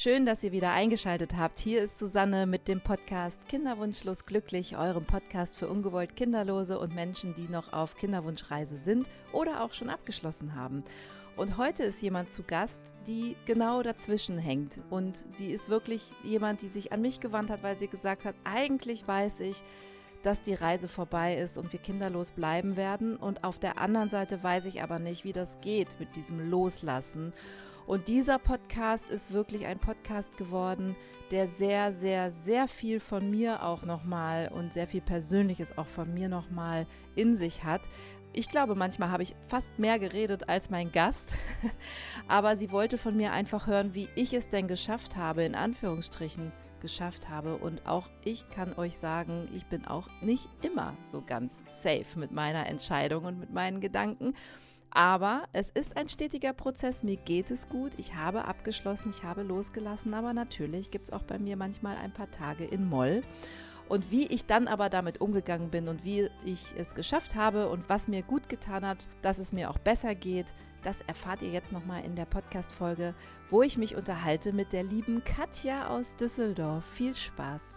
Schön, dass ihr wieder eingeschaltet habt. Hier ist Susanne mit dem Podcast Kinderwunschlos glücklich, eurem Podcast für ungewollt Kinderlose und Menschen, die noch auf Kinderwunschreise sind oder auch schon abgeschlossen haben. Und heute ist jemand zu Gast, die genau dazwischen hängt. Und sie ist wirklich jemand, die sich an mich gewandt hat, weil sie gesagt hat, eigentlich weiß ich, dass die Reise vorbei ist und wir kinderlos bleiben werden. Und auf der anderen Seite weiß ich aber nicht, wie das geht mit diesem Loslassen. Und dieser Podcast ist wirklich ein Podcast geworden, der sehr, sehr, sehr viel von mir auch nochmal und sehr viel Persönliches auch von mir nochmal in sich hat. Ich glaube, manchmal habe ich fast mehr geredet als mein Gast, aber sie wollte von mir einfach hören, wie ich es denn geschafft habe, in Anführungsstrichen geschafft habe. Und auch ich kann euch sagen, ich bin auch nicht immer so ganz safe mit meiner Entscheidung und mit meinen Gedanken. Aber es ist ein stetiger Prozess. Mir geht es gut. Ich habe abgeschlossen, ich habe losgelassen. Aber natürlich gibt es auch bei mir manchmal ein paar Tage in Moll. Und wie ich dann aber damit umgegangen bin und wie ich es geschafft habe und was mir gut getan hat, dass es mir auch besser geht, das erfahrt ihr jetzt nochmal in der Podcast-Folge, wo ich mich unterhalte mit der lieben Katja aus Düsseldorf. Viel Spaß.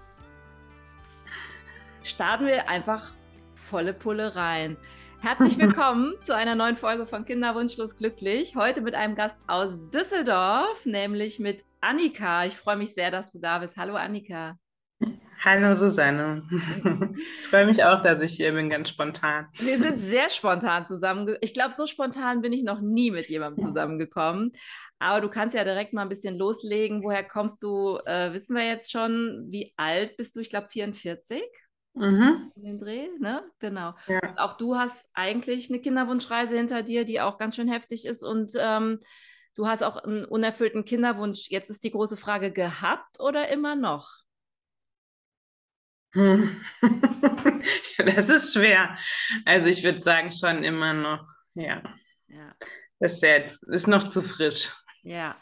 Starten wir einfach volle Pulle rein. Herzlich willkommen zu einer neuen Folge von Kinderwunschlos glücklich. Heute mit einem Gast aus Düsseldorf, nämlich mit Annika. Ich freue mich sehr, dass du da bist. Hallo Annika. Hallo Susanne. Ich freue mich auch, dass ich hier bin, ganz spontan. Wir sind sehr spontan zusammen. Ich glaube, so spontan bin ich noch nie mit jemandem zusammengekommen. Aber du kannst ja direkt mal ein bisschen loslegen. Woher kommst du? Äh, wissen wir jetzt schon, wie alt bist du? Ich glaube 44. Mhm. In den Dreh, ne? Genau. Ja. auch du hast eigentlich eine Kinderwunschreise hinter dir, die auch ganz schön heftig ist und ähm, du hast auch einen unerfüllten Kinderwunsch. Jetzt ist die große Frage, gehabt oder immer noch? das ist schwer. Also ich würde sagen, schon immer noch, ja. ja. Das ist jetzt ist noch zu frisch. Ja.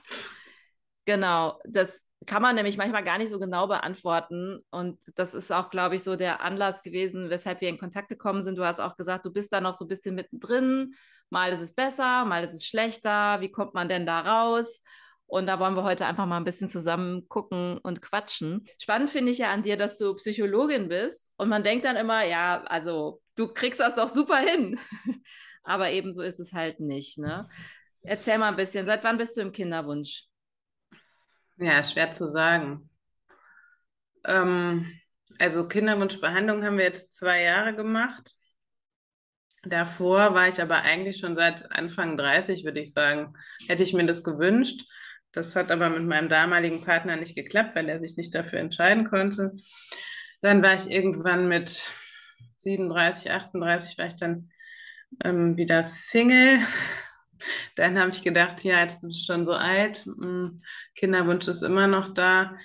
Genau. Das kann man nämlich manchmal gar nicht so genau beantworten. Und das ist auch, glaube ich, so der Anlass gewesen, weshalb wir in Kontakt gekommen sind. Du hast auch gesagt, du bist da noch so ein bisschen mittendrin. Mal ist es besser, mal ist es schlechter. Wie kommt man denn da raus? Und da wollen wir heute einfach mal ein bisschen zusammen gucken und quatschen. Spannend finde ich ja an dir, dass du Psychologin bist. Und man denkt dann immer, ja, also du kriegst das doch super hin. Aber ebenso ist es halt nicht. Ne? Erzähl mal ein bisschen, seit wann bist du im Kinderwunsch? Ja, schwer zu sagen. Ähm, also Kinderwunschbehandlung haben wir jetzt zwei Jahre gemacht. Davor war ich aber eigentlich schon seit Anfang 30, würde ich sagen, hätte ich mir das gewünscht. Das hat aber mit meinem damaligen Partner nicht geklappt, weil er sich nicht dafür entscheiden konnte. Dann war ich irgendwann mit 37, 38, war ich dann ähm, wieder Single dann habe ich gedacht, ja, jetzt bist du schon so alt, hm, Kinderwunsch ist immer noch da.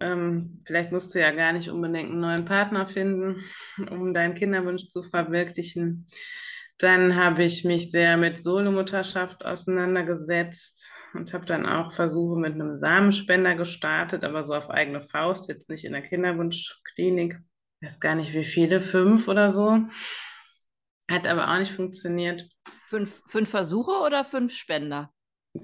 Ähm, vielleicht musst du ja gar nicht unbedingt einen neuen Partner finden, um deinen Kinderwunsch zu verwirklichen. Dann habe ich mich sehr mit Solomutterschaft auseinandergesetzt und habe dann auch Versuche mit einem Samenspender gestartet, aber so auf eigene Faust, jetzt nicht in der Kinderwunschklinik. Ich weiß gar nicht, wie viele, fünf oder so. Hat aber auch nicht funktioniert. Fünf, fünf Versuche oder fünf Spender?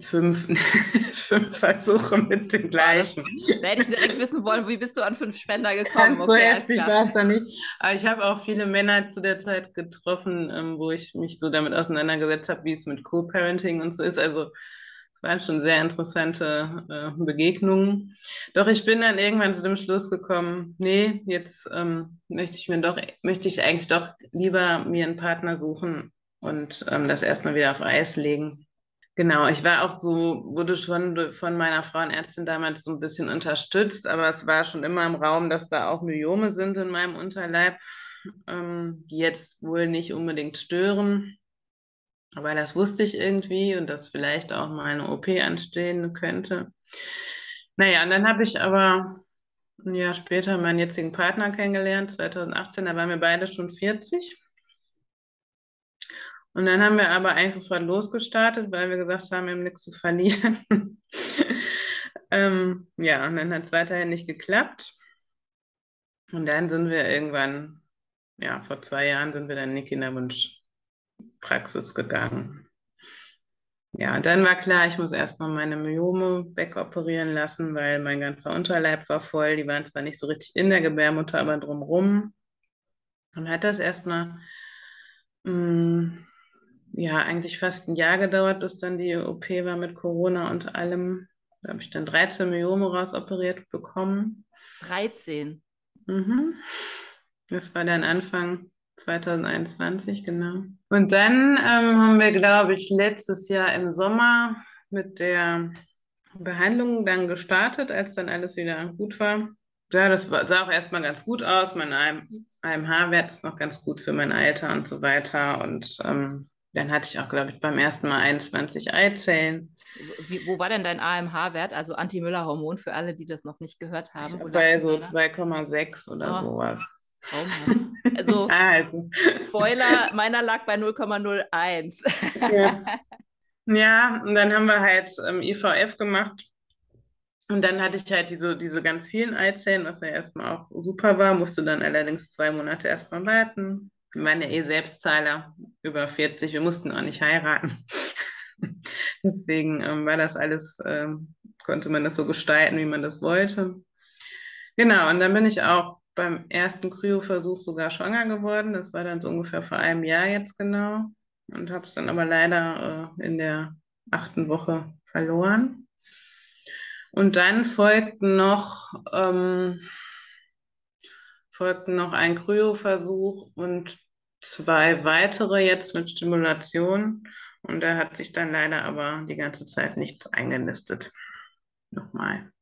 Fünf, fünf Versuche mit dem gleichen. Da hätte ich direkt wissen wollen, wie bist du an fünf Spender gekommen? Ganz okay, so heftig war es da nicht. Aber ich habe auch viele Männer zu der Zeit getroffen, ähm, wo ich mich so damit auseinandergesetzt habe, wie es mit Co-Parenting und so ist. Also waren schon sehr interessante äh, Begegnungen. Doch ich bin dann irgendwann zu dem Schluss gekommen, nee, jetzt ähm, möchte ich mir doch, möchte ich eigentlich doch lieber mir einen Partner suchen und ähm, das erstmal wieder auf Eis legen. Genau, ich war auch so, wurde schon von meiner Frauenärztin damals so ein bisschen unterstützt, aber es war schon immer im Raum, dass da auch Myome sind in meinem Unterleib, ähm, die jetzt wohl nicht unbedingt stören. Aber das wusste ich irgendwie und dass vielleicht auch mal eine OP anstehen könnte. Naja, und dann habe ich aber ein Jahr später meinen jetzigen Partner kennengelernt, 2018, da waren wir beide schon 40. Und dann haben wir aber eigentlich sofort losgestartet, weil wir gesagt haben, wir haben nichts zu verlieren. ähm, ja, und dann hat es weiterhin nicht geklappt. Und dann sind wir irgendwann, ja, vor zwei Jahren sind wir dann in die Kinderwunsch Praxis gegangen. ja, dann war klar, ich muss erstmal meine Myome wegoperieren lassen, weil mein ganzer Unterleib war voll. Die waren zwar nicht so richtig in der Gebärmutter, aber drumrum. Und hat das erstmal, mm, ja, eigentlich fast ein Jahr gedauert, bis dann die OP war mit Corona und allem. Da habe ich dann 13 Myome rausoperiert bekommen. 13? Mhm. Das war dann Anfang 2021, genau. Und dann ähm, haben wir, glaube ich, letztes Jahr im Sommer mit der Behandlung dann gestartet, als dann alles wieder gut war. Ja, das sah auch erstmal ganz gut aus. Mein AMH-Wert ist noch ganz gut für mein Alter und so weiter. Und ähm, dann hatte ich auch, glaube ich, beim ersten Mal 21 Eizellen. Wie, wo war denn dein AMH-Wert, also Anti-Müller-Hormon für alle, die das noch nicht gehört haben? Bei so 2,6 oder oh. sowas. Traumhaft. Also, also. Spoiler, meiner lag bei 0,01. ja. ja, und dann haben wir halt ähm, IVF gemacht. Und dann hatte ich halt diese, diese ganz vielen Eizellen, was ja erstmal auch super war, musste dann allerdings zwei Monate erstmal warten. Wir waren ja eh Selbstzahler, über 40, wir mussten auch nicht heiraten. Deswegen ähm, war das alles, ähm, konnte man das so gestalten, wie man das wollte. Genau, und dann bin ich auch beim ersten Kryoversuch sogar schwanger geworden. Das war dann so ungefähr vor einem Jahr jetzt genau. Und habe es dann aber leider äh, in der achten Woche verloren. Und dann folgten noch, ähm, folgten noch ein Kryoversuch und zwei weitere jetzt mit Stimulation. Und da hat sich dann leider aber die ganze Zeit nichts eingenistet. Nochmal.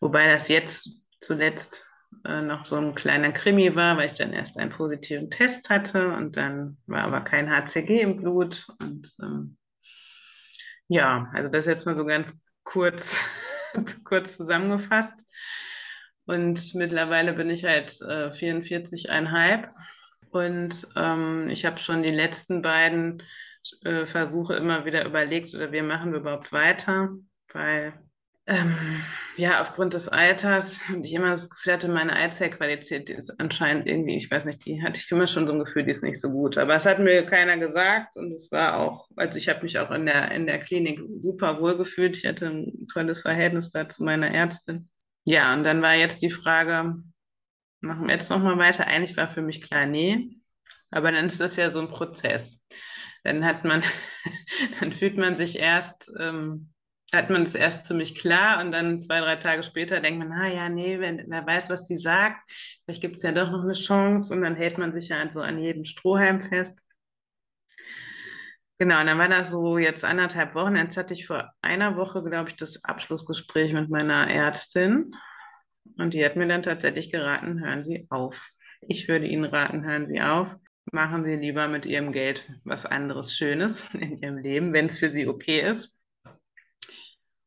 Wobei das jetzt zuletzt äh, noch so ein kleiner Krimi war, weil ich dann erst einen positiven Test hatte und dann war aber kein HCG im Blut. Und ähm, ja, also das jetzt mal so ganz kurz, kurz zusammengefasst. Und mittlerweile bin ich halt äh, 44,5 und ähm, ich habe schon die letzten beiden äh, Versuche immer wieder überlegt, oder wir machen überhaupt weiter, weil ähm, ja, aufgrund des Alters und ich immer das Gefühl hatte, meine Eizellqualität ist anscheinend irgendwie, ich weiß nicht, die hatte ich immer schon so ein Gefühl, die ist nicht so gut. Aber es hat mir keiner gesagt und es war auch, also ich habe mich auch in der, in der Klinik super wohl gefühlt. Ich hatte ein tolles Verhältnis da zu meiner Ärztin. Ja, und dann war jetzt die Frage, machen wir jetzt nochmal weiter? Eigentlich war für mich klar, nee. Aber dann ist das ja so ein Prozess. Dann hat man, dann fühlt man sich erst, ähm, hat man es erst ziemlich klar und dann zwei, drei Tage später denkt man, ah ja, nee, wenn, wer weiß, was die sagt, vielleicht gibt es ja doch noch eine Chance und dann hält man sich ja so an jedem Strohhalm fest. Genau, und dann war das so jetzt anderthalb Wochen. Jetzt hatte ich vor einer Woche, glaube ich, das Abschlussgespräch mit meiner Ärztin. Und die hat mir dann tatsächlich geraten, hören Sie auf. Ich würde Ihnen raten, hören Sie auf. Machen Sie lieber mit Ihrem Geld was anderes Schönes in Ihrem Leben, wenn es für Sie okay ist.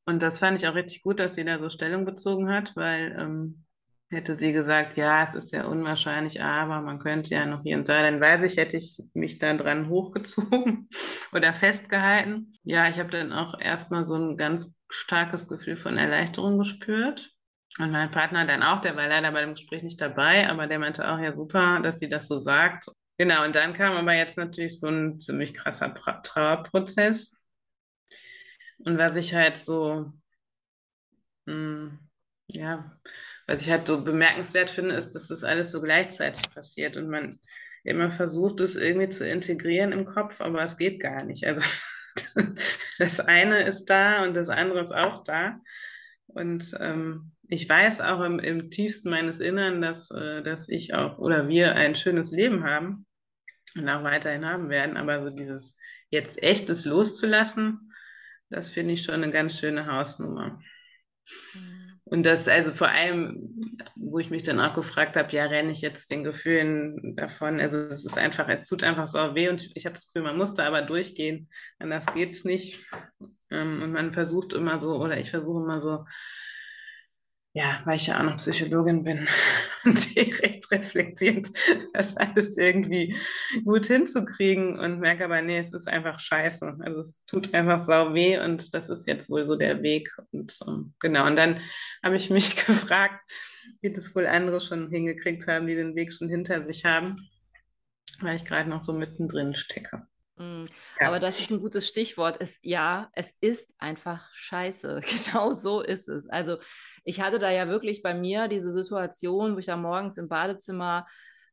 Und das fand ich auch richtig gut, dass sie da so Stellung bezogen hat, weil ähm, hätte sie gesagt, ja, es ist ja unwahrscheinlich, aber man könnte ja noch hier und da, dann weiß ich, hätte ich mich da dran hochgezogen oder festgehalten. Ja, ich habe dann auch erstmal so ein ganz starkes Gefühl von Erleichterung gespürt. Und mein Partner dann auch, der war leider bei dem Gespräch nicht dabei, aber der meinte auch, ja super, dass sie das so sagt. Genau, und dann kam aber jetzt natürlich so ein ziemlich krasser Trauerprozess. Und was ich halt so, mh, hm, ja, was ich halt so bemerkenswert finde, ist, dass das alles so gleichzeitig passiert und man immer versucht, es irgendwie zu integrieren im Kopf, aber es geht gar nicht. Also das eine ist da und das andere ist auch da. Und ähm, ich weiß auch im, im, tiefsten meines Innern, dass, äh, dass ich auch oder wir ein schönes Leben haben und auch weiterhin haben werden. Aber so dieses jetzt echtes loszulassen, das finde ich schon eine ganz schöne Hausnummer. Mhm. Und das also vor allem, wo ich mich dann auch gefragt habe, ja, renne ich jetzt den Gefühlen davon? Also es ist einfach, es tut einfach so weh und ich habe das Gefühl, man muss da aber durchgehen, anders geht es nicht. Ähm, und man versucht immer so, oder ich versuche immer so, ja, weil ich ja auch noch Psychologin bin und direkt reflektiert, das alles irgendwie gut hinzukriegen und merke aber, nee, es ist einfach scheiße. Also es tut einfach sau weh und das ist jetzt wohl so der Weg. Und um, genau, und dann habe ich mich gefragt, wie das wohl andere schon hingekriegt haben, die den Weg schon hinter sich haben, weil ich gerade noch so mittendrin stecke. Ja. Aber das ist ein gutes Stichwort. Es, ja, es ist einfach scheiße. Genau so ist es. Also ich hatte da ja wirklich bei mir diese Situation, wo ich da morgens im Badezimmer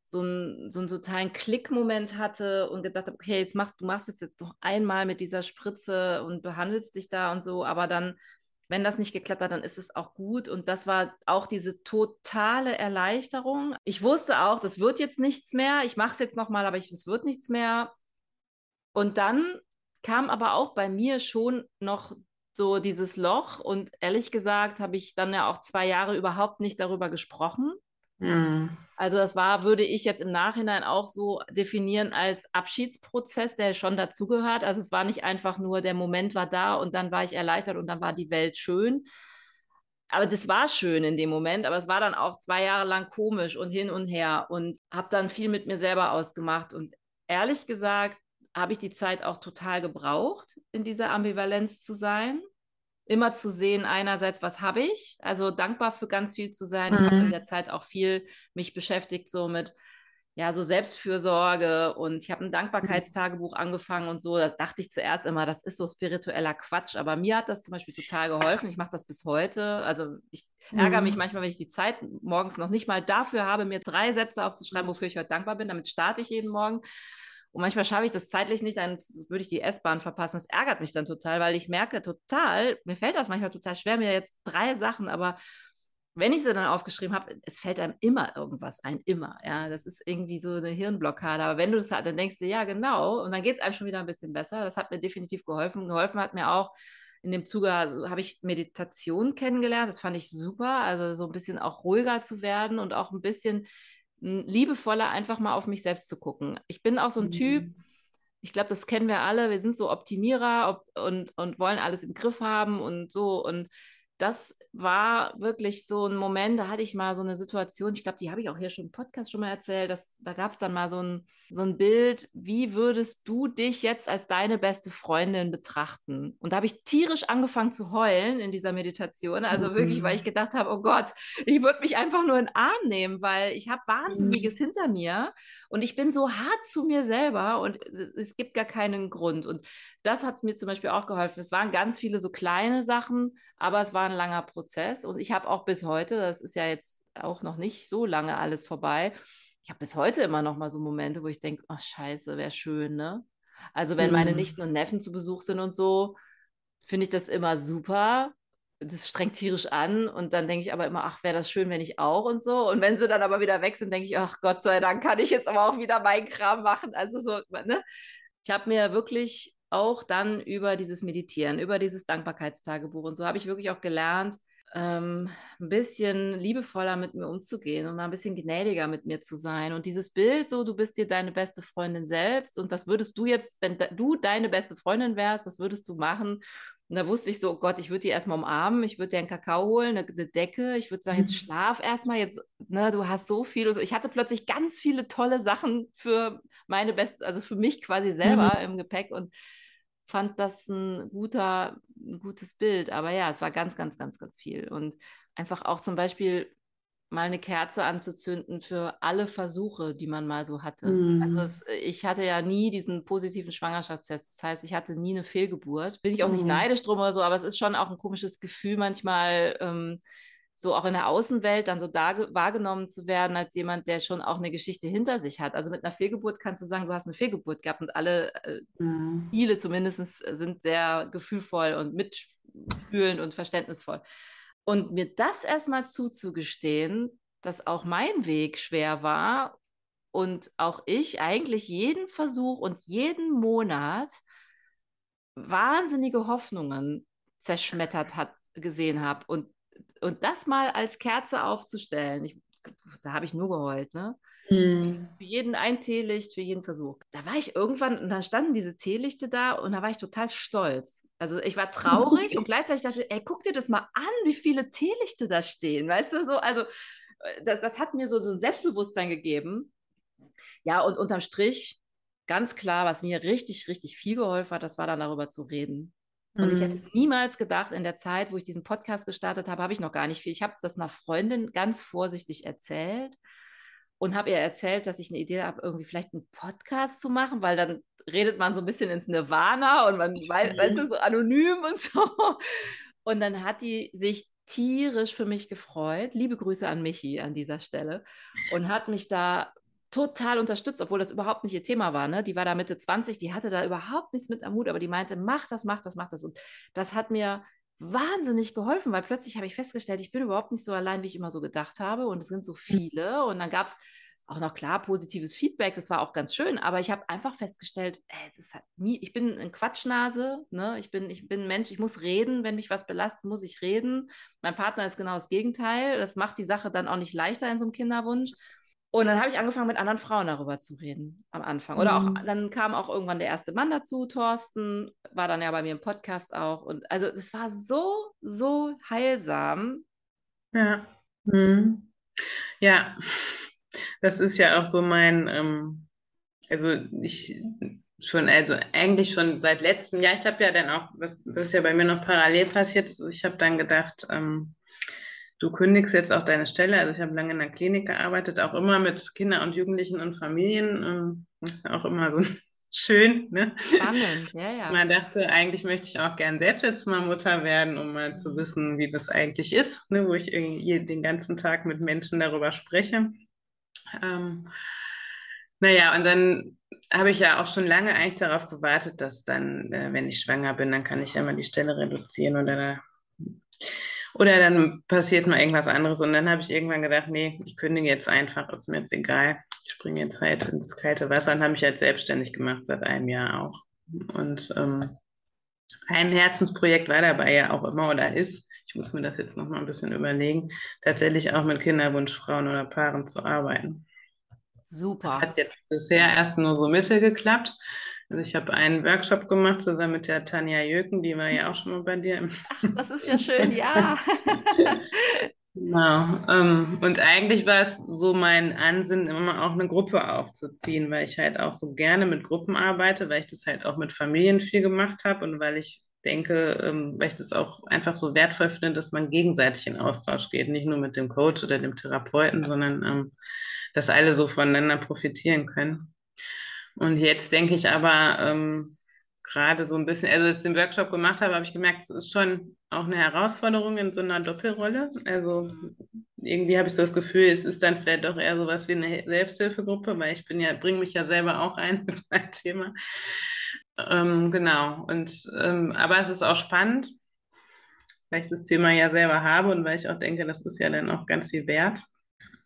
so, ein, so einen totalen Klickmoment hatte und gedacht habe, okay, jetzt machst du machst es jetzt noch einmal mit dieser Spritze und behandelst dich da und so, aber dann, wenn das nicht geklappt hat, dann ist es auch gut. Und das war auch diese totale Erleichterung. Ich wusste auch, das wird jetzt nichts mehr. Ich mache es jetzt nochmal, aber es wird nichts mehr. Und dann kam aber auch bei mir schon noch so dieses Loch und ehrlich gesagt habe ich dann ja auch zwei Jahre überhaupt nicht darüber gesprochen. Mhm. Also das war, würde ich jetzt im Nachhinein auch so definieren als Abschiedsprozess, der schon dazugehört. Also es war nicht einfach nur, der Moment war da und dann war ich erleichtert und dann war die Welt schön. Aber das war schön in dem Moment, aber es war dann auch zwei Jahre lang komisch und hin und her und habe dann viel mit mir selber ausgemacht. Und ehrlich gesagt, habe ich die Zeit auch total gebraucht, in dieser Ambivalenz zu sein. Immer zu sehen, einerseits, was habe ich? Also dankbar für ganz viel zu sein. Mhm. Ich habe in der Zeit auch viel mich beschäftigt, so mit ja, so Selbstfürsorge und ich habe ein Dankbarkeitstagebuch angefangen und so. Da dachte ich zuerst immer, das ist so spiritueller Quatsch, aber mir hat das zum Beispiel total geholfen. Ich mache das bis heute. Also ich ärgere mich mhm. manchmal, wenn ich die Zeit morgens noch nicht mal dafür habe, mir drei Sätze aufzuschreiben, wofür ich heute dankbar bin. Damit starte ich jeden Morgen. Und manchmal schaffe ich das zeitlich nicht, dann würde ich die S-Bahn verpassen. Das ärgert mich dann total, weil ich merke total, mir fällt das manchmal total schwer, mir jetzt drei Sachen, aber wenn ich sie dann aufgeschrieben habe, es fällt einem immer irgendwas ein, immer. Ja, das ist irgendwie so eine Hirnblockade. Aber wenn du das hast, dann denkst du, ja, genau. Und dann geht es einem schon wieder ein bisschen besser. Das hat mir definitiv geholfen. Geholfen hat mir auch in dem Zuge, also habe ich Meditation kennengelernt. Das fand ich super. Also so ein bisschen auch ruhiger zu werden und auch ein bisschen liebevoller einfach mal auf mich selbst zu gucken. Ich bin auch so ein mhm. Typ, ich glaube, das kennen wir alle, wir sind so Optimierer ob, und, und wollen alles im Griff haben und so. Und das war wirklich so ein Moment, da hatte ich mal so eine Situation, ich glaube, die habe ich auch hier schon im Podcast schon mal erzählt, dass, da gab es dann mal so ein, so ein Bild, wie würdest du dich jetzt als deine beste Freundin betrachten? Und da habe ich tierisch angefangen zu heulen in dieser Meditation, also mhm. wirklich, weil ich gedacht habe, oh Gott, ich würde mich einfach nur in den Arm nehmen, weil ich habe Wahnsinniges mhm. hinter mir und ich bin so hart zu mir selber und es gibt gar keinen Grund. Und das hat mir zum Beispiel auch geholfen. Es waren ganz viele so kleine Sachen, aber es war ein langer Prozess und ich habe auch bis heute, das ist ja jetzt auch noch nicht so lange alles vorbei, ich habe bis heute immer noch mal so Momente, wo ich denke, ach scheiße, wäre schön, ne? Also wenn mhm. meine Nichten und Neffen zu Besuch sind und so, finde ich das immer super. Das strengt tierisch an und dann denke ich aber immer, ach, wäre das schön, wenn ich auch und so. Und wenn sie dann aber wieder weg sind, denke ich, ach Gott sei Dank kann ich jetzt aber auch wieder meinen Kram machen. Also so, ne? Ich habe mir wirklich auch dann über dieses Meditieren, über dieses Dankbarkeitstagebuch und so habe ich wirklich auch gelernt, ähm, ein bisschen liebevoller mit mir umzugehen und mal ein bisschen gnädiger mit mir zu sein. Und dieses Bild, so, du bist dir deine beste Freundin selbst und was würdest du jetzt, wenn du deine beste Freundin wärst, was würdest du machen? Und da wusste ich so, oh Gott, ich würde die erstmal umarmen, ich würde dir einen Kakao holen, eine, eine Decke, ich würde sagen, jetzt mhm. schlaf erstmal, jetzt, ne, du hast so viel. So. Ich hatte plötzlich ganz viele tolle Sachen für meine beste, also für mich quasi selber mhm. im Gepäck und fand das ein guter, ein gutes Bild. Aber ja, es war ganz, ganz, ganz, ganz viel. Und einfach auch zum Beispiel mal eine Kerze anzuzünden für alle Versuche, die man mal so hatte. Mm. Also es, ich hatte ja nie diesen positiven Schwangerschaftstest. Das heißt, ich hatte nie eine Fehlgeburt. Bin ich auch mm. nicht neidisch drum oder so, aber es ist schon auch ein komisches Gefühl manchmal. Ähm, so auch in der Außenwelt dann so da wahrgenommen zu werden als jemand, der schon auch eine Geschichte hinter sich hat. Also mit einer Fehlgeburt kannst du sagen, du hast eine Fehlgeburt gehabt und alle, äh, mhm. viele zumindest, sind sehr gefühlvoll und mitfühlend und verständnisvoll. Und mir das erstmal zuzugestehen, dass auch mein Weg schwer war und auch ich eigentlich jeden Versuch und jeden Monat wahnsinnige Hoffnungen zerschmettert hat, gesehen habe und und das mal als Kerze aufzustellen, ich, da habe ich nur geheult, ne? Mhm. Für jeden ein Teelicht, für jeden Versuch. Da war ich irgendwann, und dann standen diese Teelichte da und da war ich total stolz. Also ich war traurig und gleichzeitig dachte, ich, ey, guck dir das mal an, wie viele Teelichte da stehen, weißt du, so, also das, das hat mir so, so ein Selbstbewusstsein gegeben. Ja, und unterm Strich, ganz klar, was mir richtig, richtig viel geholfen hat, das war dann darüber zu reden. Und ich hätte mhm. niemals gedacht, in der Zeit, wo ich diesen Podcast gestartet habe, habe ich noch gar nicht viel. Ich habe das einer Freundin ganz vorsichtig erzählt und habe ihr erzählt, dass ich eine Idee habe, irgendwie vielleicht einen Podcast zu machen, weil dann redet man so ein bisschen ins Nirvana und man weiß, weißt du, so anonym und so. Und dann hat die sich tierisch für mich gefreut. Liebe Grüße an Michi an dieser Stelle. Und hat mich da total unterstützt, obwohl das überhaupt nicht ihr Thema war. Ne? Die war da Mitte 20, die hatte da überhaupt nichts mit am Hut, aber die meinte, mach das, mach das, mach das. Und das hat mir wahnsinnig geholfen, weil plötzlich habe ich festgestellt, ich bin überhaupt nicht so allein, wie ich immer so gedacht habe. Und es sind so hm. viele. Und dann gab es auch noch klar positives Feedback, das war auch ganz schön, aber ich habe einfach festgestellt, ey, halt nie, ich bin eine Quatschnase, ne? ich, bin, ich bin ein Mensch, ich muss reden, wenn mich was belastet, muss ich reden. Mein Partner ist genau das Gegenteil, das macht die Sache dann auch nicht leichter in so einem Kinderwunsch. Und dann habe ich angefangen, mit anderen Frauen darüber zu reden am Anfang. Oder mhm. auch, dann kam auch irgendwann der erste Mann dazu, Thorsten, war dann ja bei mir im Podcast auch. Und also das war so, so heilsam. Ja. Mhm. Ja, das ist ja auch so mein, ähm, also ich schon, also eigentlich schon seit letztem Jahr, ich habe ja dann auch, was, was ja bei mir noch parallel passiert ist, ich habe dann gedacht, ähm, du kündigst jetzt auch deine Stelle. Also ich habe lange in der Klinik gearbeitet, auch immer mit Kindern und Jugendlichen und Familien. Ähm, das ist ja auch immer so schön. Ne? Spannend, ja, ja. Man dachte, eigentlich möchte ich auch gern selbst jetzt mal Mutter werden, um mal zu wissen, wie das eigentlich ist, ne? wo ich irgendwie den ganzen Tag mit Menschen darüber spreche. Ähm, naja, und dann habe ich ja auch schon lange eigentlich darauf gewartet, dass dann, äh, wenn ich schwanger bin, dann kann ich ja mal die Stelle reduzieren oder, oder dann passiert mal irgendwas anderes. Und dann habe ich irgendwann gedacht, nee, ich kündige jetzt einfach, ist mir jetzt egal. Ich springe jetzt halt ins kalte Wasser und habe mich halt selbstständig gemacht, seit einem Jahr auch. Und ähm, ein Herzensprojekt war dabei ja auch immer oder ist, ich muss mir das jetzt noch mal ein bisschen überlegen, tatsächlich auch mit Kinderwunschfrauen oder Paaren zu arbeiten. Super. Das hat jetzt bisher erst nur so Mitte geklappt. Also ich habe einen Workshop gemacht zusammen mit der Tanja Jöken, die war ja auch schon mal bei dir. Im Ach, das ist ja schön, ja. genau. Ähm, und eigentlich war es so mein Ansinnen, immer auch eine Gruppe aufzuziehen, weil ich halt auch so gerne mit Gruppen arbeite, weil ich das halt auch mit Familien viel gemacht habe und weil ich denke, ähm, weil ich das auch einfach so wertvoll finde, dass man gegenseitig in Austausch geht, nicht nur mit dem Coach oder dem Therapeuten, sondern ähm, dass alle so voneinander profitieren können. Und jetzt denke ich aber ähm, gerade so ein bisschen, also als ich den Workshop gemacht habe, habe ich gemerkt, es ist schon auch eine Herausforderung in so einer Doppelrolle. Also irgendwie habe ich so das Gefühl, es ist dann vielleicht doch eher so was wie eine Selbsthilfegruppe, weil ich bin ja, bringe mich ja selber auch ein mit meinem Thema. Ähm, genau. Und ähm, aber es ist auch spannend, weil ich das Thema ja selber habe und weil ich auch denke, das ist ja dann auch ganz viel wert.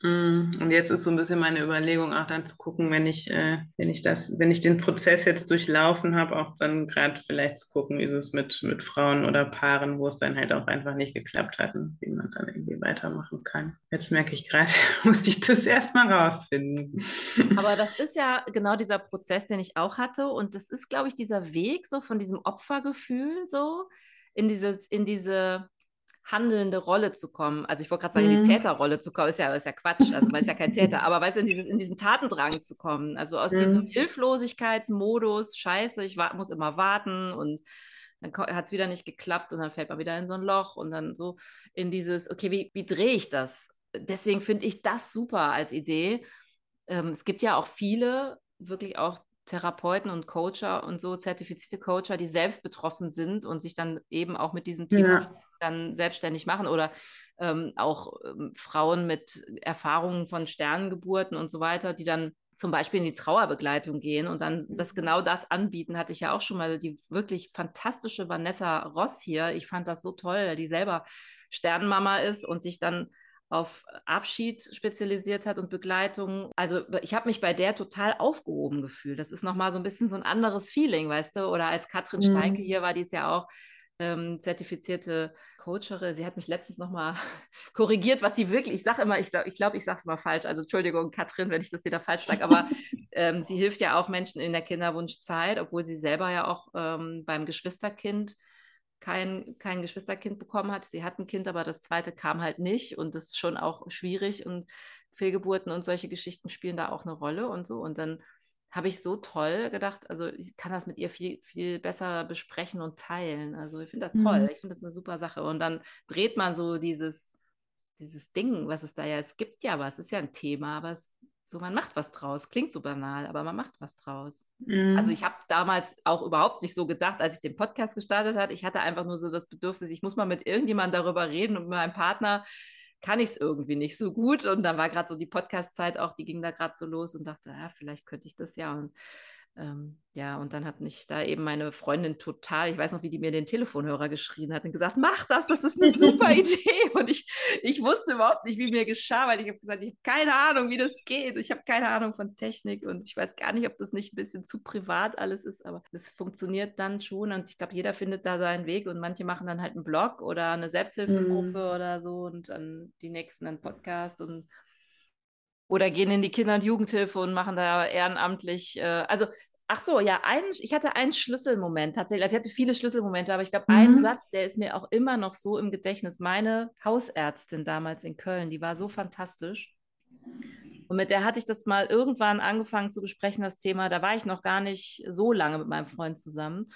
Mm, und jetzt ist so ein bisschen meine Überlegung, auch dann zu gucken, wenn ich, äh, wenn ich das, wenn ich den Prozess jetzt durchlaufen habe, auch dann gerade vielleicht zu gucken, wie es mit, mit Frauen oder Paaren, wo es dann halt auch einfach nicht geklappt hat, und wie man dann irgendwie weitermachen kann. Jetzt merke ich gerade, muss ich das erstmal rausfinden. Aber das ist ja genau dieser Prozess, den ich auch hatte. Und das ist, glaube ich, dieser Weg so von diesem Opfergefühl so in diese, in diese handelnde Rolle zu kommen. Also ich wollte gerade sagen, mhm. in die. Täterrolle zu kommen, ist ja, ist ja Quatsch, also man ist ja kein Täter, aber weißt du, in, dieses, in diesen Tatendrang zu kommen, also aus mhm. diesem Hilflosigkeitsmodus, scheiße, ich muss immer warten und dann hat es wieder nicht geklappt und dann fällt man wieder in so ein Loch und dann so in dieses, okay, wie, wie drehe ich das? Deswegen finde ich das super als Idee. Ähm, es gibt ja auch viele, wirklich auch Therapeuten und Coacher und so zertifizierte Coacher, die selbst betroffen sind und sich dann eben auch mit diesem Thema ja. dann selbstständig machen oder ähm, auch ähm, Frauen mit Erfahrungen von Sternengeburten und so weiter, die dann zum Beispiel in die Trauerbegleitung gehen und dann das genau das anbieten, hatte ich ja auch schon mal die wirklich fantastische Vanessa Ross hier. Ich fand das so toll, die selber Sternenmama ist und sich dann auf Abschied spezialisiert hat und Begleitung. Also ich habe mich bei der total aufgehoben gefühlt. Das ist nochmal so ein bisschen so ein anderes Feeling, weißt du? Oder als Katrin mhm. Steinke hier war, die ist ja auch ähm, zertifizierte Coachere. Sie hat mich letztens nochmal korrigiert, was sie wirklich, ich sage immer, ich, ich glaube, ich sage es mal falsch. Also Entschuldigung, Katrin, wenn ich das wieder falsch sage, aber ähm, sie hilft ja auch Menschen in der Kinderwunschzeit, obwohl sie selber ja auch ähm, beim Geschwisterkind kein, kein Geschwisterkind bekommen hat. Sie hat ein Kind, aber das zweite kam halt nicht und das ist schon auch schwierig und Fehlgeburten und solche Geschichten spielen da auch eine Rolle und so. Und dann habe ich so toll gedacht, also ich kann das mit ihr viel, viel besser besprechen und teilen. Also ich finde das toll, mhm. ich finde das eine super Sache. Und dann dreht man so dieses, dieses Ding, was es da ja, es gibt ja was, es ist ja ein Thema, aber es So, man macht was draus. Klingt so banal, aber man macht was draus. Mhm. Also ich habe damals auch überhaupt nicht so gedacht, als ich den Podcast gestartet habe. Ich hatte einfach nur so das Bedürfnis, ich muss mal mit irgendjemandem darüber reden und mit meinem Partner kann ich es irgendwie nicht so gut. Und dann war gerade so die Podcast-Zeit auch, die ging da gerade so los und dachte, ja, vielleicht könnte ich das ja. Und ähm, ja, und dann hat mich da eben meine Freundin total, ich weiß noch, wie die mir den Telefonhörer geschrien hat und gesagt, mach das, das ist eine super Idee. Und ich, ich wusste überhaupt nicht, wie mir geschah, weil ich habe gesagt, ich habe keine Ahnung, wie das geht. Ich habe keine Ahnung von Technik und ich weiß gar nicht, ob das nicht ein bisschen zu privat alles ist, aber es funktioniert dann schon und ich glaube, jeder findet da seinen Weg und manche machen dann halt einen Blog oder eine Selbsthilfegruppe mm. oder so und dann die nächsten einen Podcast und oder gehen in die Kinder- und Jugendhilfe und machen da ehrenamtlich. Äh, also, ach so, ja, ein, ich hatte einen Schlüsselmoment tatsächlich. Also ich hatte viele Schlüsselmomente, aber ich glaube, mhm. ein Satz, der ist mir auch immer noch so im Gedächtnis. Meine Hausärztin damals in Köln, die war so fantastisch. Und mit der hatte ich das mal irgendwann angefangen zu besprechen, das Thema. Da war ich noch gar nicht so lange mit meinem Freund zusammen.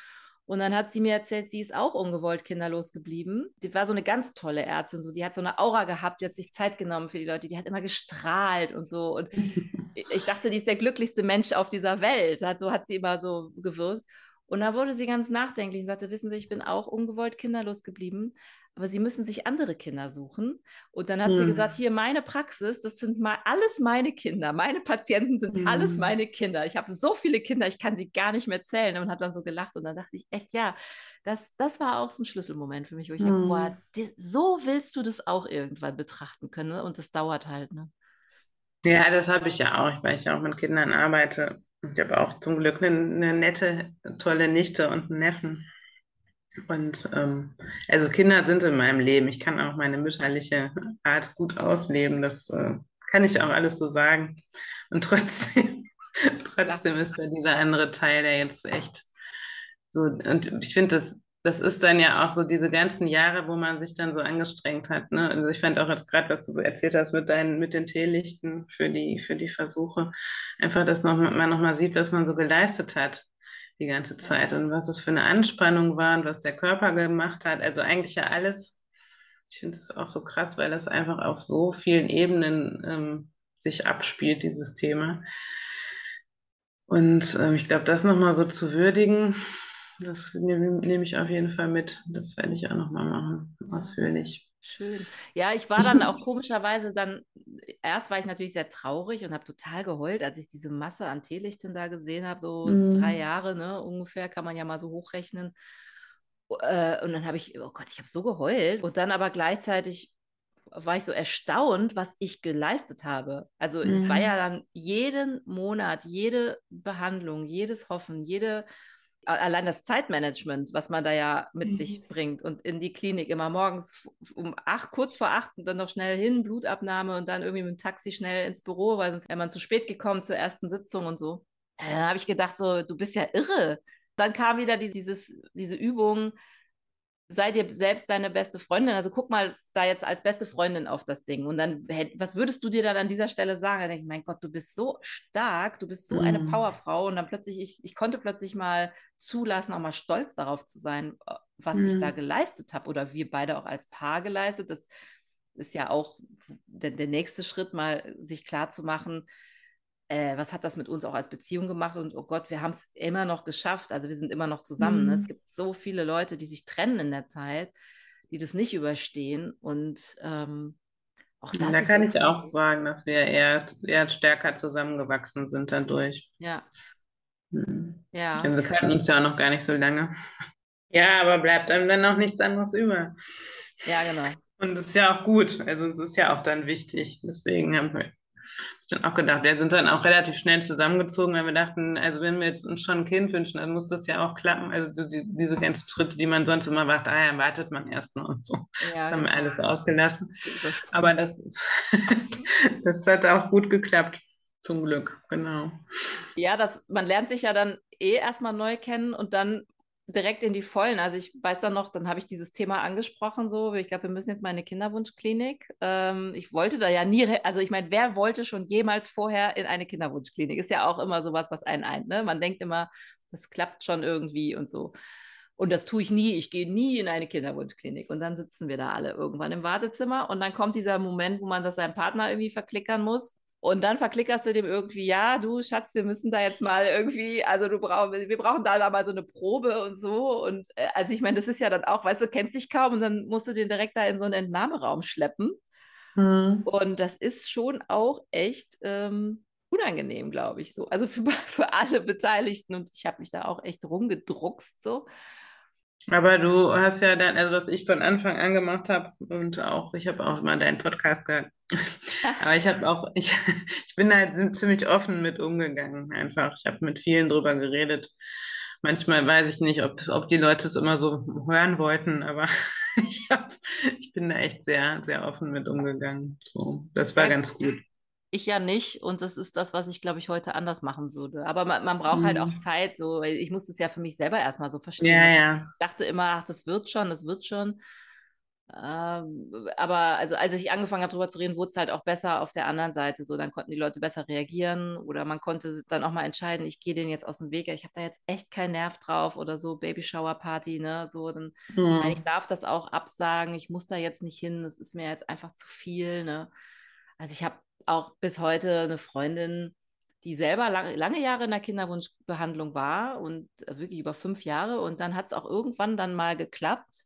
Und dann hat sie mir erzählt, sie ist auch ungewollt kinderlos geblieben. Die war so eine ganz tolle Ärztin, so die hat so eine Aura gehabt, die hat sich Zeit genommen für die Leute, die hat immer gestrahlt und so. Und ich dachte, die ist der glücklichste Mensch auf dieser Welt. So hat sie immer so gewirkt. Und da wurde sie ganz nachdenklich und sagte, wissen Sie, ich bin auch ungewollt kinderlos geblieben, aber Sie müssen sich andere Kinder suchen. Und dann hat hm. sie gesagt, hier meine Praxis, das sind mal alles meine Kinder. Meine Patienten sind hm. alles meine Kinder. Ich habe so viele Kinder, ich kann sie gar nicht mehr zählen. Und hat dann so gelacht. Und dann dachte ich, echt, ja, das, das war auch so ein Schlüsselmoment für mich, wo ich hm. dachte, boah, hm. so willst du das auch irgendwann betrachten können. Ne? Und das dauert halt. Ne? Ja, das habe ich ja auch, weil ich auch mit Kindern arbeite. Ich habe auch zum Glück eine, eine, nette, tolle Nichte und einen Neffen. Und ähm, also Kinder sind in meinem Leben. Ich kann auch meine mütterliche Art gut ausleben. Das äh, kann ich auch alles so sagen. Und trotzdem, trotzdem ist da dieser andere Teil, der jetzt echt so, und ich finde das das ist dann ja auch so diese ganzen Jahre, wo man sich dann so angestrengt hat. Ne? Also ich fand auch jetzt gerade, was du erzählt hast mit deinen, mit den Teelichten für die, für die Versuche, einfach, dass noch, man nochmal sieht, was man so geleistet hat die ganze Zeit und was es für eine Anspannung war und was der Körper gemacht hat. Also eigentlich ja alles. Ich finde es auch so krass, weil das einfach auf so vielen Ebenen ähm, sich abspielt, dieses Thema. Und ähm, ich glaube, das nochmal so zu würdigen, das nehme nehm ich auf jeden Fall mit. Das werde ich auch nochmal machen, ausführlich. Schön. Ja, ich war dann auch komischerweise dann, erst war ich natürlich sehr traurig und habe total geheult, als ich diese Masse an Teelichten da gesehen habe, so mm. drei Jahre ne, ungefähr, kann man ja mal so hochrechnen. Äh, und dann habe ich, oh Gott, ich habe so geheult. Und dann aber gleichzeitig war ich so erstaunt, was ich geleistet habe. Also mm. es war mhm. ja dann jeden Monat, jede Behandlung, jedes Hoffen, jede allein das Zeitmanagement, was man da ja mit mhm. sich bringt und in die Klinik immer morgens um acht, kurz vor acht und dann noch schnell hin, Blutabnahme und dann irgendwie mit dem Taxi schnell ins Büro, weil sonst wäre man zu spät gekommen zur ersten Sitzung und so. Dann habe ich gedacht, so, du bist ja irre. Dann kam wieder dieses, diese Übung, sei dir selbst deine beste Freundin. Also guck mal da jetzt als beste Freundin auf das Ding. Und dann, was würdest du dir dann an dieser Stelle sagen? Dann denke ich, mein Gott, du bist so stark, du bist so mm. eine mhm. Powerfrau. Und dann plötzlich, ich, ich konnte plötzlich mal zulassen, auch mal stolz darauf zu sein, äh, was mm. ich da mhm. geleistet habe oder wir beide auch als Paar geleistet. Das ist ja auch der, der nächste Schritt, mal sich klar zu machen, äh, was hat das mit uns auch als Beziehung gemacht? Und oh Gott, wir haben es immer noch geschafft. Also wir sind immer noch zusammen. Mhm. Ne? Es mhm. gibt so viele Leute, die sich trennen in der Zeit, die das nicht überstehen. Und ähm, auch das. Da kann ich auch sagen, dass wir eher, eher stärker zusammengewachsen sind dadurch. Ja. Mhm. Ja. wir kannten uns ja auch noch gar nicht so lange. Ja, aber bleibt einem dann auch nichts anderes über. Ja, genau. Und das ist ja auch gut. Also es ist ja auch dann wichtig. Deswegen haben wir dann auch gedacht. Wir sind dann auch relativ schnell zusammengezogen, weil wir dachten, also wenn wir jetzt uns schon ein Kind wünschen, dann muss das ja auch klappen. Also die, diese ganzen Schritte, die man sonst immer macht, ah ja, wartet man erst noch und so. Ja, das haben wir genau. alles ausgelassen. Aber das, das hat auch gut geklappt. Zum Glück, genau. Ja, das, man lernt sich ja dann eh erstmal neu kennen und dann direkt in die Vollen. Also ich weiß dann noch, dann habe ich dieses Thema angesprochen, so, ich glaube, wir müssen jetzt mal in eine Kinderwunschklinik. Ähm, ich wollte da ja nie, also ich meine, wer wollte schon jemals vorher in eine Kinderwunschklinik? Ist ja auch immer sowas, was einen eint. Ne? Man denkt immer, das klappt schon irgendwie und so. Und das tue ich nie. Ich gehe nie in eine Kinderwunschklinik. Und dann sitzen wir da alle irgendwann im Wartezimmer. Und dann kommt dieser Moment, wo man das seinem Partner irgendwie verklickern muss. Und dann verklickerst du dem irgendwie, ja, du Schatz, wir müssen da jetzt mal irgendwie, also du brauch, wir brauchen da, da mal so eine Probe und so. Und äh, also ich meine, das ist ja dann auch, weißt du, kennst dich kaum und dann musst du den direkt da in so einen Entnahmeraum schleppen. Mhm. Und das ist schon auch echt ähm, unangenehm, glaube ich, so. Also für, für alle Beteiligten und ich habe mich da auch echt rumgedruckst so. Aber du hast ja dann, also was ich von Anfang an gemacht habe und auch, ich habe auch immer deinen Podcast gehört, aber ich habe auch, ich, ich bin halt ziemlich offen mit umgegangen einfach. Ich habe mit vielen drüber geredet. Manchmal weiß ich nicht, ob, ob die Leute es immer so hören wollten, aber ich, hab, ich bin da echt sehr, sehr offen mit umgegangen. So, das war ganz gut. Ich ja nicht und das ist das, was ich, glaube ich, heute anders machen würde. Aber man, man braucht mhm. halt auch mhm. Zeit. So, ich muss das ja für mich selber erstmal so verstehen. Ja, ja. Ich dachte immer, ach, das wird schon, das wird schon. Ähm, aber also als ich angefangen habe, darüber zu reden, wurde es halt auch besser auf der anderen Seite. So, dann konnten die Leute besser reagieren oder man konnte dann auch mal entscheiden, ich gehe denen jetzt aus dem Weg. Ich habe da jetzt echt keinen Nerv drauf oder so Babyshower Party, ne? So, dann mhm. ich darf das auch absagen. Ich muss da jetzt nicht hin. Das ist mir jetzt einfach zu viel, ne? Also ich habe auch bis heute eine Freundin, die selber lang, lange Jahre in der Kinderwunschbehandlung war und äh, wirklich über fünf Jahre. Und dann hat es auch irgendwann dann mal geklappt.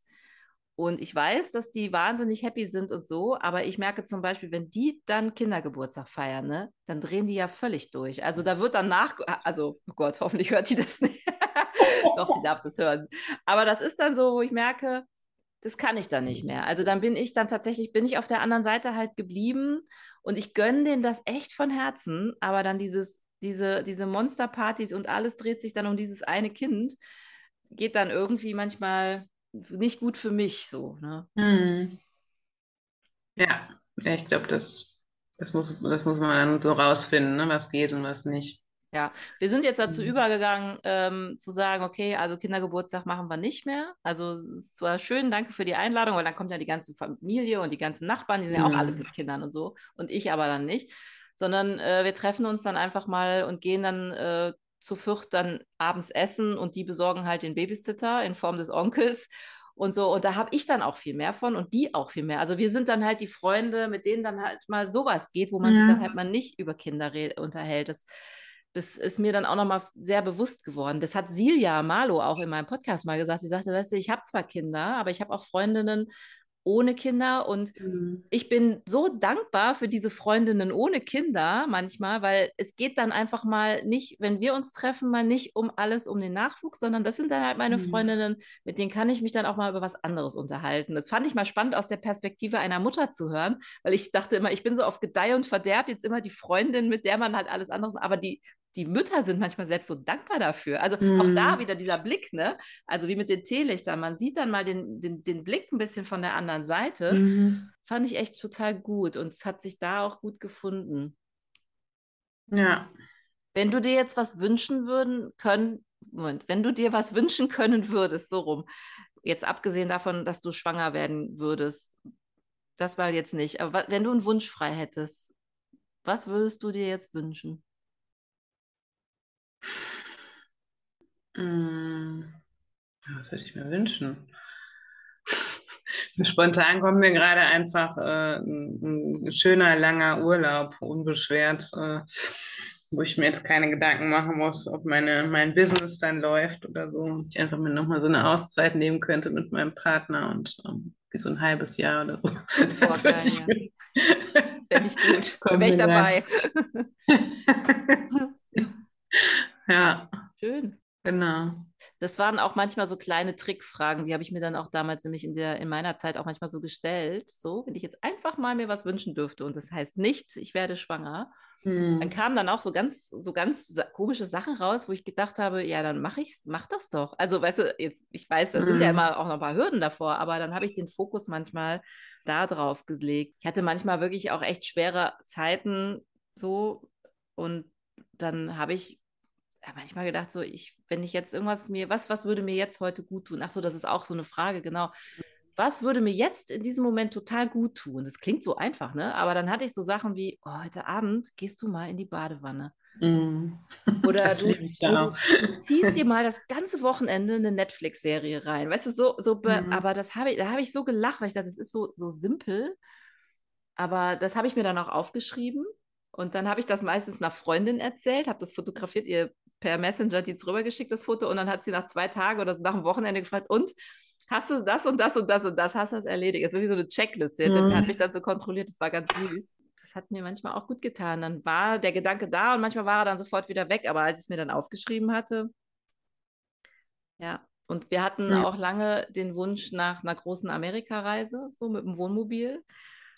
Und ich weiß, dass die wahnsinnig happy sind und so, aber ich merke zum Beispiel, wenn die dann Kindergeburtstag feiern, ne, dann drehen die ja völlig durch. Also da wird dann nach, also oh Gott, hoffentlich hört die das nicht. Doch, sie darf das hören. Aber das ist dann so, wo ich merke, das kann ich dann nicht mehr. Also dann bin ich dann tatsächlich, bin ich auf der anderen Seite halt geblieben und ich gönne denen das echt von Herzen, aber dann dieses, diese, diese Monsterpartys und alles dreht sich dann um dieses eine Kind, geht dann irgendwie manchmal nicht gut für mich so. Ne? Hm. Ja, ich glaube, das, das, muss, das muss man dann so rausfinden, ne, was geht und was nicht. Ja, wir sind jetzt dazu mhm. übergegangen, ähm, zu sagen, okay, also Kindergeburtstag machen wir nicht mehr. Also es war schön, danke für die Einladung, weil dann kommt ja die ganze Familie und die ganzen Nachbarn, die sind ja auch alles mhm. mit Kindern und so. Und ich aber dann nicht. Sondern äh, wir treffen uns dann einfach mal und gehen dann äh, zu viert dann abends essen und die besorgen halt den Babysitter in Form des Onkels und so. Und da habe ich dann auch viel mehr von und die auch viel mehr. Also wir sind dann halt die Freunde, mit denen dann halt mal sowas geht, wo man ja. sich dann halt mal nicht über Kinder unterhält. Das das ist mir dann auch nochmal sehr bewusst geworden. Das hat Silja Malo auch in meinem Podcast mal gesagt. Sie sagte, weißt du, ich habe zwar Kinder, aber ich habe auch Freundinnen ohne Kinder und mhm. ich bin so dankbar für diese Freundinnen ohne Kinder manchmal, weil es geht dann einfach mal nicht, wenn wir uns treffen, mal nicht um alles um den Nachwuchs, sondern das sind dann halt meine mhm. Freundinnen, mit denen kann ich mich dann auch mal über was anderes unterhalten. Das fand ich mal spannend aus der Perspektive einer Mutter zu hören, weil ich dachte immer, ich bin so auf Gedeih und Verderb jetzt immer die Freundin, mit der man halt alles anderes, aber die die Mütter sind manchmal selbst so dankbar dafür. Also mhm. auch da wieder dieser Blick, ne? Also wie mit den Teelichtern. Man sieht dann mal den, den, den Blick ein bisschen von der anderen Seite. Mhm. Fand ich echt total gut und es hat sich da auch gut gefunden. Ja. Wenn du dir jetzt was wünschen würden können, Moment, wenn du dir was wünschen können würdest, so rum, jetzt abgesehen davon, dass du schwanger werden würdest, das war jetzt nicht, aber wenn du einen Wunsch frei hättest, was würdest du dir jetzt wünschen? Mm, was würde ich mir wünschen? Spontan kommt mir gerade einfach äh, ein, ein, schöner, langer Urlaub, unbeschwert, äh, wo ich mir jetzt keine Gedanken machen muss, ob meine, mein Business dann läuft oder so. Ich einfach mir nochmal so eine Auszeit nehmen könnte mit meinem Partner und ähm, so ein halbes Jahr oder so. Das Boah, ich ja. Ich gut. Wäre ich dabei. Ja. Schön. Genau. Das waren auch manchmal so kleine Trickfragen, die habe ich mir dann auch damals nämlich in, der, in meiner Zeit auch manchmal so gestellt. So, wenn ich jetzt einfach mal mir was wünschen dürfte und das heißt nicht, ich werde schwanger, hm. dann kamen dann auch so ganz, so ganz komische Sachen raus, wo ich gedacht habe, ja, dann mache ich mach das doch. Also, weißt du, jetzt, ich weiß, da hm. sind ja hm. immer auch noch ein paar Hürden davor, aber dann habe ich den Fokus manchmal da drauf gelegt. Ich hatte manchmal wirklich auch echt schwere Zeiten so und dann habe ich manchmal gedacht, so ich, wenn ich jetzt irgendwas mir, was, was würde mir jetzt heute gut tun? Ach so, das ist auch so eine Frage, genau. Was würde mir jetzt in diesem Moment total gut tun? Das klingt so einfach, ne? Aber dann hatte ich so Sachen wie, oh, heute Abend gehst du mal in die Badewanne. Mm. Oder du, du, du, ziehst dir mal das ganze Wochenende eine Netflix-Serie rein. Weißt du, so, so mm. aber das habe ich, da habe ich so gelacht, weil ich dachte, das ist so, so simpel. Aber das habe ich mir dann auch aufgeschrieben Und dann habe ich das meistens nach Freundin erzählt, habe das fotografiert, ihr per Messenger die rübergeschickt, das Foto. Und dann hat sie nach zwei Tagen oder nach dem Wochenende gefragt, und hast du das und das und das und das, hast du das erledigt? Das war wie so eine Checkliste. Mhm. Der hat mich dann so kontrolliert, das war ganz süß. Das hat mir manchmal auch gut getan. Dann war der Gedanke da und manchmal war er dann sofort wieder weg. Aber als ich es mir dann aufgeschrieben hatte, ja, und wir hatten ja. auch lange den Wunsch nach einer großen Amerikareise, so mit dem Wohnmobil.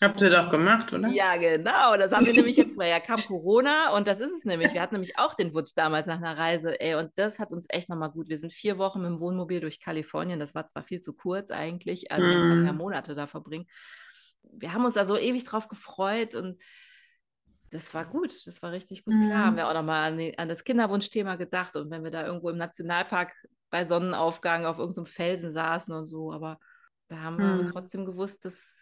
Habt ihr doch gemacht, oder? Ja, genau. Das haben wir nämlich jetzt, weil ja kam Corona und das ist es nämlich. Wir hatten nämlich auch den Wunsch damals nach einer Reise, ey, und das hat uns echt nochmal gut. Wir sind vier Wochen mit dem Wohnmobil durch Kalifornien. Das war zwar viel zu kurz eigentlich, also mm. ja mhm. Monate da verbringen. Wir haben uns da so ewig drauf gefreut und das war gut, das war richtig gut. Klar, haben mhm. wir auch nochmal an, an das Kinderwunschthema gedacht und wenn wir da irgendwo im Nationalpark bei Sonnenaufgang auf irgendeinem Felsen saßen und so, aber da haben wir hm. trotzdem gewusst, dass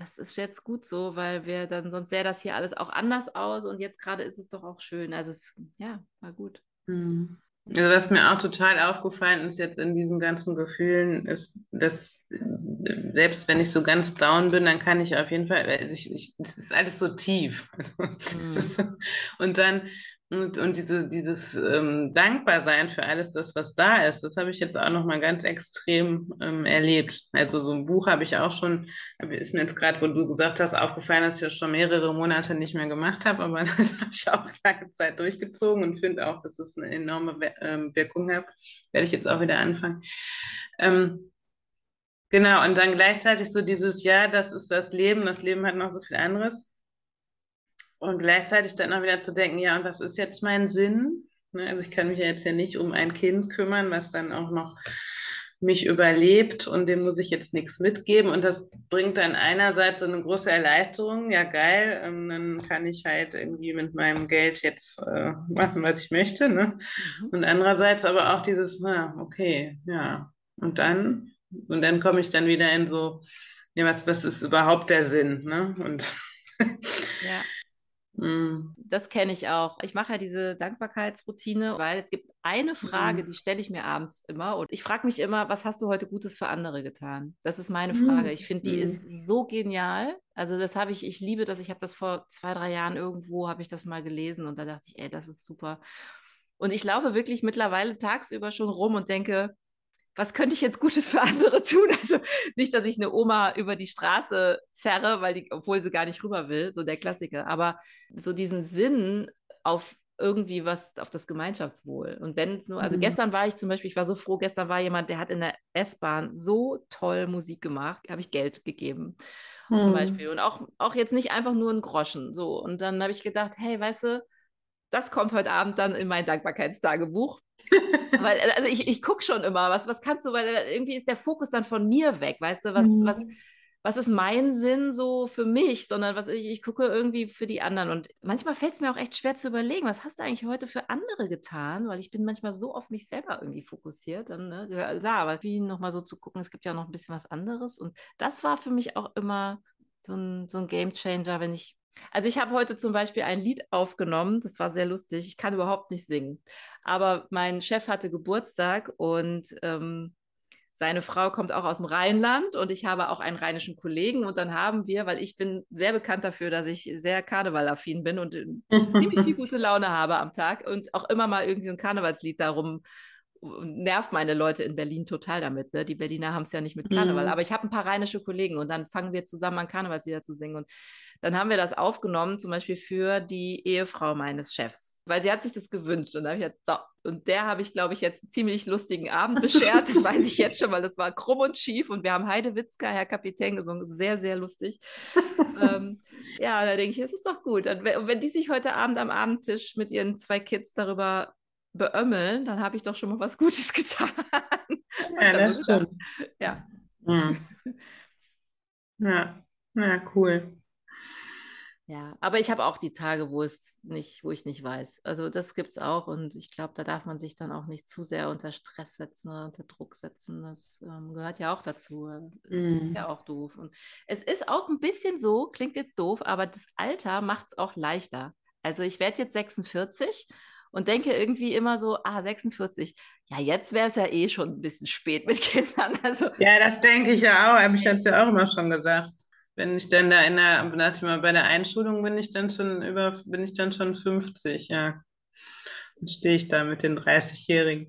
das ist jetzt gut so, weil wir dann sonst sähe das hier alles auch anders aus und jetzt gerade ist es doch auch schön. Also es ja, war gut. Hm. Also was mir auch total aufgefallen ist jetzt in diesen ganzen Gefühlen, ist, dass selbst wenn ich so ganz down bin, dann kann ich auf jeden Fall, also ich, ich, das ist alles so tief. Mhm. Das, und dann und, und diese, dieses ähm, Dankbarsein für alles das, was da ist, das habe ich jetzt auch nochmal ganz extrem ähm, erlebt. Also so ein Buch habe ich auch schon, ist mir jetzt gerade, wo du gesagt hast, aufgefallen, dass ich das schon mehrere Monate nicht mehr gemacht habe, aber das habe ich auch lange Zeit durchgezogen und finde auch, dass es eine enorme ähm, Wirkung hat. Werde ich jetzt auch wieder anfangen. Ähm, genau, und dann gleichzeitig so dieses, ja, das ist das Leben, das Leben hat noch so viel anderes. Und gleichzeitig dann auch wieder zu denken, ja, und was ist jetzt mein Sinn? Ne, also ich kann mich ja jetzt ja nicht um ein Kind kümmern, was dann auch noch mich überlebt und dem muss ich jetzt nichts mitgeben. Und das bringt dann einerseits so eine große Erleichterung, ja geil, ähm, dann kann ich halt irgendwie mit meinem Geld jetzt äh, machen, was ich möchte. Ne? Mhm. Und andererseits aber auch dieses, na, okay, ja. Und dann, und dann komme ich dann wieder in so, ja, was, was ist überhaupt der Sinn? Ne? Und ja. Mhm. Das kenne ich auch. Ich mache ja diese Dankbarkeitsroutine, weil es gibt eine Frage, mhm. die stelle ich mir abends immer. Und ich frage mich immer, was hast du heute Gutes für andere getan? Das ist meine Frage. Mhm. Ich finde, die ist so genial. Also das habe ich, ich liebe das. Ich habe das vor zwei, drei Jahren irgendwo, habe ich das mal gelesen und da dachte ich, ey, das ist super. Und ich laufe wirklich mittlerweile tagsüber schon rum und denke, was könnte ich jetzt Gutes für andere tun? Also nicht, dass ich eine Oma über die Straße zerre, weil die, obwohl sie gar nicht rüber will, so der Klassiker, aber so diesen Sinn auf irgendwie was auf das Gemeinschaftswohl. Und wenn es nur, also mhm. gestern war ich zum Beispiel, ich war so froh, gestern war jemand, der hat in der S-Bahn so toll Musik gemacht, habe ich Geld gegeben. Mhm. Zum Beispiel. Und auch, auch jetzt nicht einfach nur ein Groschen. So. Und dann habe ich gedacht, hey, weißt du, das kommt heute Abend dann in mein Dankbarkeitstagebuch. weil, also ich, ich gucke schon immer, was, was kannst du, weil irgendwie ist der Fokus dann von mir weg, weißt du, was, mhm. was, was ist mein Sinn so für mich, sondern was ich, ich gucke irgendwie für die anderen. Und manchmal fällt es mir auch echt schwer zu überlegen, was hast du eigentlich heute für andere getan, weil ich bin manchmal so auf mich selber irgendwie fokussiert. Dann, ne? Klar, aber wie nochmal so zu gucken, es gibt ja noch ein bisschen was anderes. Und das war für mich auch immer so ein, so ein Game Changer, wenn ich also ich habe heute zum Beispiel ein Lied aufgenommen, das war sehr lustig. Ich kann überhaupt nicht singen, aber mein Chef hatte Geburtstag und ähm, seine Frau kommt auch aus dem Rheinland und ich habe auch einen rheinischen Kollegen und dann haben wir, weil ich bin sehr bekannt dafür, dass ich sehr karnevalaffin bin und äh, ziemlich viel gute Laune habe am Tag und auch immer mal irgendwie ein Karnevalslied darum nervt meine Leute in Berlin total damit. Ne? Die Berliner haben es ja nicht mit Karneval. Mhm. Aber ich habe ein paar rheinische Kollegen und dann fangen wir zusammen an, Karnevalslieder zu singen. Und dann haben wir das aufgenommen, zum Beispiel für die Ehefrau meines Chefs, weil sie hat sich das gewünscht. Und, ich jetzt, so. und der habe ich, glaube ich, jetzt einen ziemlich lustigen Abend beschert. Das weiß ich jetzt schon, weil das war krumm und schief. Und wir haben Heidewitzka, Herr Kapitän, gesungen. Sehr, sehr lustig. ähm, ja, da denke ich, das ist doch gut. Und wenn die sich heute Abend am Abendtisch mit ihren zwei Kids darüber beömmeln, dann habe ich doch schon mal was Gutes getan. Ja, das stimmt. Ja. Mhm. Ja, ja, cool. Ja, aber ich habe auch die Tage, wo es nicht, wo ich nicht weiß. Also das gibt es auch und ich glaube, da darf man sich dann auch nicht zu sehr unter Stress setzen oder unter Druck setzen. Das ähm, gehört ja auch dazu. Das mm. ist ja auch doof. Und es ist auch ein bisschen so, klingt jetzt doof, aber das Alter macht es auch leichter. Also ich werde jetzt 46 und denke irgendwie immer so, ah, 46, ja, jetzt wäre es ja eh schon ein bisschen spät mit Kindern. Also, ja, das denke ich ja auch, habe ich das ja auch immer schon gesagt. wenn ich dann da in der, warte mal, bei der Einschulung bin ich dann schon über, bin ich dann schon 50, ja. Dann stehe ich da mit den 30-Jährigen.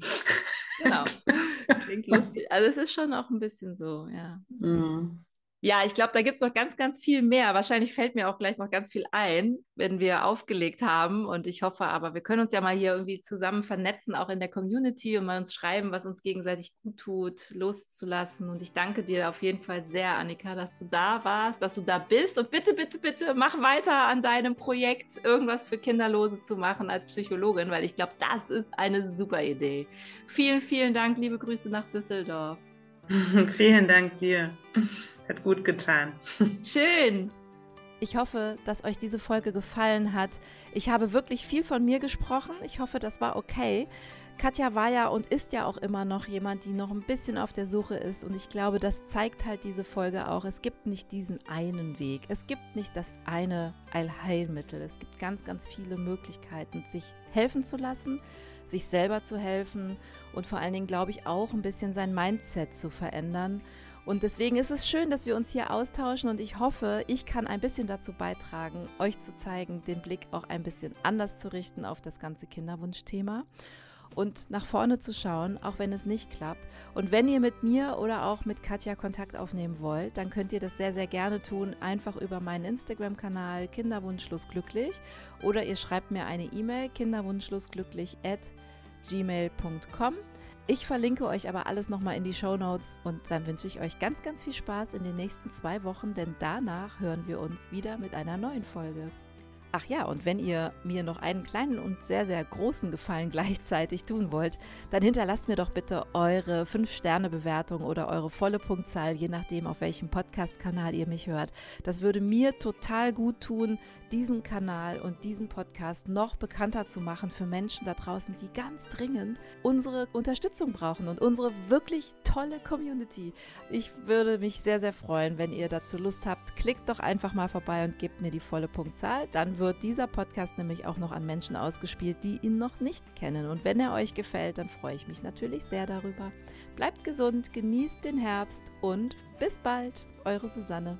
Genau. Klingt lustig. Also es ist schon auch ein bisschen so, ja. Mhm. Ja, ich glaube, da gibt es noch ganz, ganz viel mehr. Wahrscheinlich fällt mir auch gleich noch ganz viel ein, wenn wir aufgelegt haben. Und ich hoffe aber, wir können uns ja mal hier irgendwie zusammen vernetzen, auch in der Community und mal uns schreiben, was uns gegenseitig gut tut, loszulassen. Und ich danke dir auf jeden Fall sehr, Annika, dass du da warst, dass du da bist. Und bitte, bitte, bitte mach weiter an deinem Projekt, irgendwas für Kinderlose zu machen als Psychologin, weil ich glaube, das ist eine super Idee. Vielen, vielen Dank. Liebe Grüße nach Düsseldorf. vielen Dank dir. Hat gut getan. Schön. Ich hoffe, dass euch diese Folge gefallen hat. Ich habe wirklich viel von mir gesprochen. Ich hoffe, das war okay. Katja war ja und ist ja auch immer noch jemand, die noch ein bisschen auf der Suche ist. Und ich glaube, das zeigt halt diese Folge auch. Es gibt nicht diesen einen Weg. Es gibt nicht das eine Allheilmittel. Es gibt ganz, ganz viele Möglichkeiten, sich helfen zu lassen, sich selber zu helfen und vor allen Dingen, glaube ich, auch ein bisschen sein Mindset zu verändern und deswegen ist es schön, dass wir uns hier austauschen und ich hoffe, ich kann ein bisschen dazu beitragen, euch zu zeigen, den Blick auch ein bisschen anders zu richten auf das ganze Kinderwunschthema und nach vorne zu schauen, auch wenn es nicht klappt. Und wenn ihr mit mir oder auch mit Katja Kontakt aufnehmen wollt, dann könnt ihr das sehr, sehr gerne tun, einfach über meinen Instagram-Kanal Kinderwunschlosglücklich oder ihr schreibt mir eine E-Mail kinderwunschlosglücklich at gmail.com. Ich verlinke euch aber alles nochmal in die Show Notes und dann wünsche ich euch ganz, ganz viel Spaß in den nächsten zwei Wochen, denn danach hören wir uns wieder mit einer neuen Folge. Ach ja, und wenn ihr mir noch einen kleinen und sehr, sehr großen Gefallen gleichzeitig tun wollt, dann hinterlasst mir doch bitte eure 5-Sterne-Bewertung oder eure volle Punktzahl, je nachdem, auf welchem Podcast-Kanal ihr mich hört. Das würde mir total gut tun, diesen Kanal und diesen Podcast noch bekannter zu machen für Menschen da draußen, die ganz dringend unsere Unterstützung brauchen und unsere wirklich tolle Community. Ich würde mich sehr, sehr freuen, wenn ihr dazu Lust habt. Klickt doch einfach mal vorbei und gebt mir die volle Punktzahl. Dann wird dieser Podcast nämlich auch noch an Menschen ausgespielt, die ihn noch nicht kennen. Und wenn er euch gefällt, dann freue ich mich natürlich sehr darüber. Bleibt gesund, genießt den Herbst und bis bald, eure Susanne.